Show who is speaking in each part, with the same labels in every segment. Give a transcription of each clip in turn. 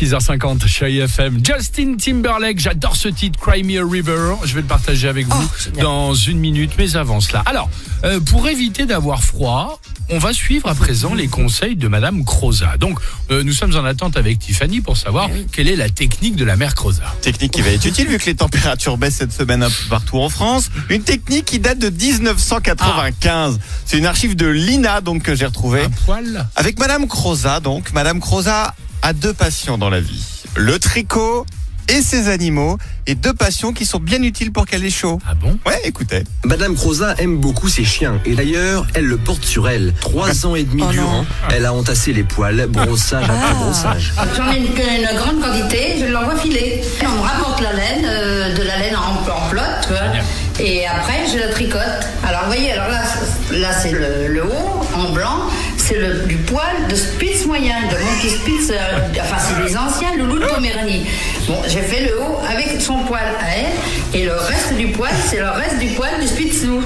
Speaker 1: 6h50, chérie FM. Justin Timberlake, j'adore ce titre, Cry Me a River. Je vais le partager avec vous dans une minute, mais avant cela. Alors, euh, pour éviter d'avoir froid, on va suivre à présent les conseils de Madame Croza. Donc, euh, nous sommes en attente avec Tiffany pour savoir quelle est la technique de la mère Croza.
Speaker 2: Technique qui va être utile vu que les températures baissent cette semaine un peu partout en France. Une technique qui date de 1995. C'est une archive de l'INA donc que j'ai retrouvée.
Speaker 1: Un poil
Speaker 2: Avec Madame Croza donc. Madame Croza a deux passions dans la vie. Le tricot et ses animaux. Et deux passions qui sont bien utiles pour qu'elle ait chaud.
Speaker 1: Ah bon?
Speaker 2: Ouais, écoutez.
Speaker 3: Madame Croza aime beaucoup ses chiens et d'ailleurs, elle le porte sur elle. Trois ans et demi durant, elle a entassé les poils, brossage après brossage.
Speaker 4: J'en ai une, une grande quantité, je l'envoie filer. On me rapporte la laine, euh, de la laine en, en flotte, tu vois. Et après, je la tricote. Alors, vous voyez, alors là, c'est- là c'est le, le haut en blanc. C'est le, du poil de Spitz moyen, de mon petit Spitz, euh, enfin c'est des anciens loulous de Poméranie. Bon, j'ai fait le haut avec son poil à elle, et le reste du poil, c'est le reste du poil du Spitz loup.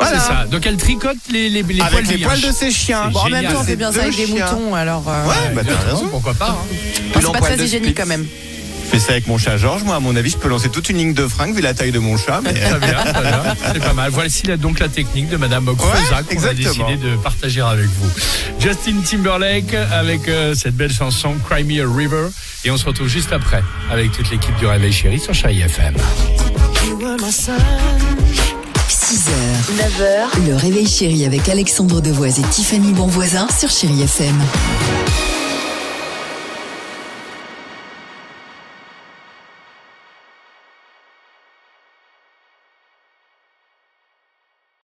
Speaker 2: Voilà.
Speaker 1: C'est ça. Donc, elle tricote les, les, les poils
Speaker 2: Avec les poils de ses chiens.
Speaker 5: Bon, en même temps, on
Speaker 2: C'est
Speaker 5: fait bien ça avec des
Speaker 2: chiens.
Speaker 5: moutons, alors. euh,
Speaker 2: Ouais, bah t'as raison.
Speaker 1: Pourquoi pas hein.
Speaker 5: c'est pas très hygiénique quand même.
Speaker 2: Fais ça avec mon chat Georges. Moi, à mon avis, je peux lancer toute une ligne de fringues vu la taille de mon chat. Mais...
Speaker 1: Très bien, très bien. C'est pas mal. Voici là, donc la technique de Madame Croza qu'on a décidé de partager avec vous. Justin Timberlake avec euh, cette belle chanson Cry Me a River. Et on se retrouve juste après avec toute l'équipe du Réveil Chéri sur Chéri FM.
Speaker 6: 6h, 9h, le réveil chéri avec Alexandre Devoise et Tiffany Bonvoisin sur Chéri FM.